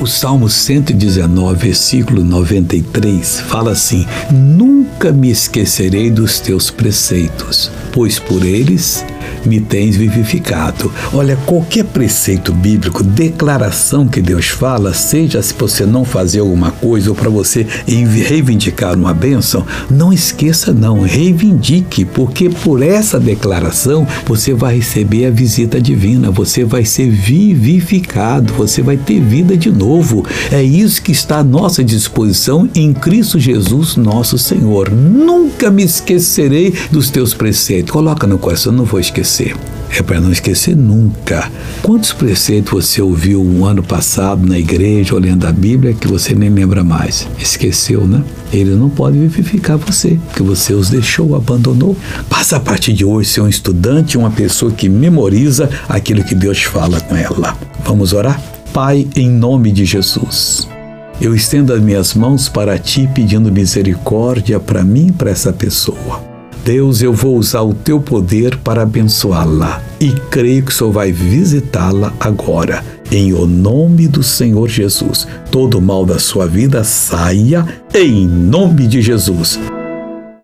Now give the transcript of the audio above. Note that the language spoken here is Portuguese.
O Salmo 119, versículo 93, fala assim: Nunca me esquecerei dos teus preceitos, pois por eles me tens vivificado. Olha, qualquer preceito bíblico, declaração que Deus fala, seja se você não fazer alguma coisa ou para você reivindicar uma bênção, não esqueça não, reivindique, porque por essa declaração você vai receber a visita divina, você vai ser vivificado, você vai ter vida de novo. É isso que está à nossa disposição em Cristo Jesus, nosso Senhor. Nunca me esquecerei dos teus preceitos. Coloca no coração, não vou esquecer esquecer. É para não esquecer nunca. Quantos preceitos você ouviu um ano passado na igreja ou lendo a Bíblia que você nem lembra mais? Esqueceu, né? Ele não pode vivificar você, porque você os deixou, abandonou. Passa a partir de hoje ser um estudante, uma pessoa que memoriza aquilo que Deus fala com ela. Vamos orar? Pai, em nome de Jesus. Eu estendo as minhas mãos para ti pedindo misericórdia para mim e para essa pessoa. Deus, eu vou usar o teu poder para abençoá-la e creio que o Senhor vai visitá-la agora. Em o nome do Senhor Jesus, todo mal da sua vida saia em nome de Jesus.